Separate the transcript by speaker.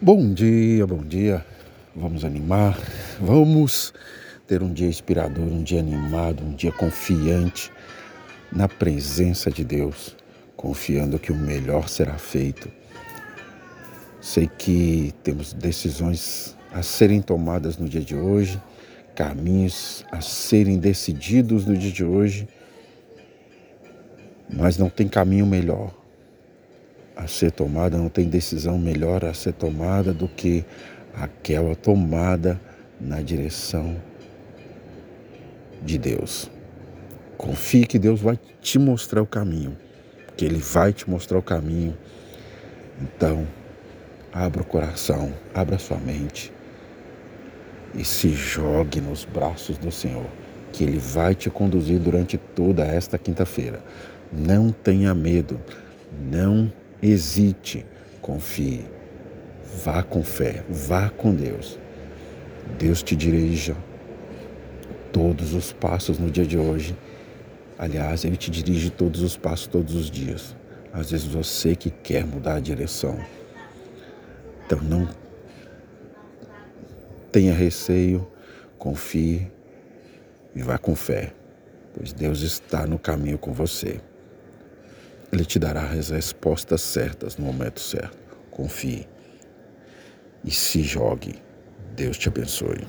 Speaker 1: Bom dia, bom dia. Vamos animar, vamos ter um dia inspirador, um dia animado, um dia confiante na presença de Deus, confiando que o melhor será feito. Sei que temos decisões a serem tomadas no dia de hoje, caminhos a serem decididos no dia de hoje, mas não tem caminho melhor a ser tomada, não tem decisão melhor a ser tomada do que aquela tomada na direção de Deus. Confie que Deus vai te mostrar o caminho, que Ele vai te mostrar o caminho. Então, abra o coração, abra sua mente e se jogue nos braços do Senhor, que Ele vai te conduzir durante toda esta quinta-feira. Não tenha medo, não hesite, confie. Vá com fé, vá com Deus. Deus te dirija todos os passos no dia de hoje. Aliás, Ele te dirige todos os passos todos os dias. Às vezes você que quer mudar a direção. Então não tenha receio, confie e vá com fé, pois Deus está no caminho com você. Ele te dará as respostas certas no momento certo. Confie e se jogue. Deus te abençoe.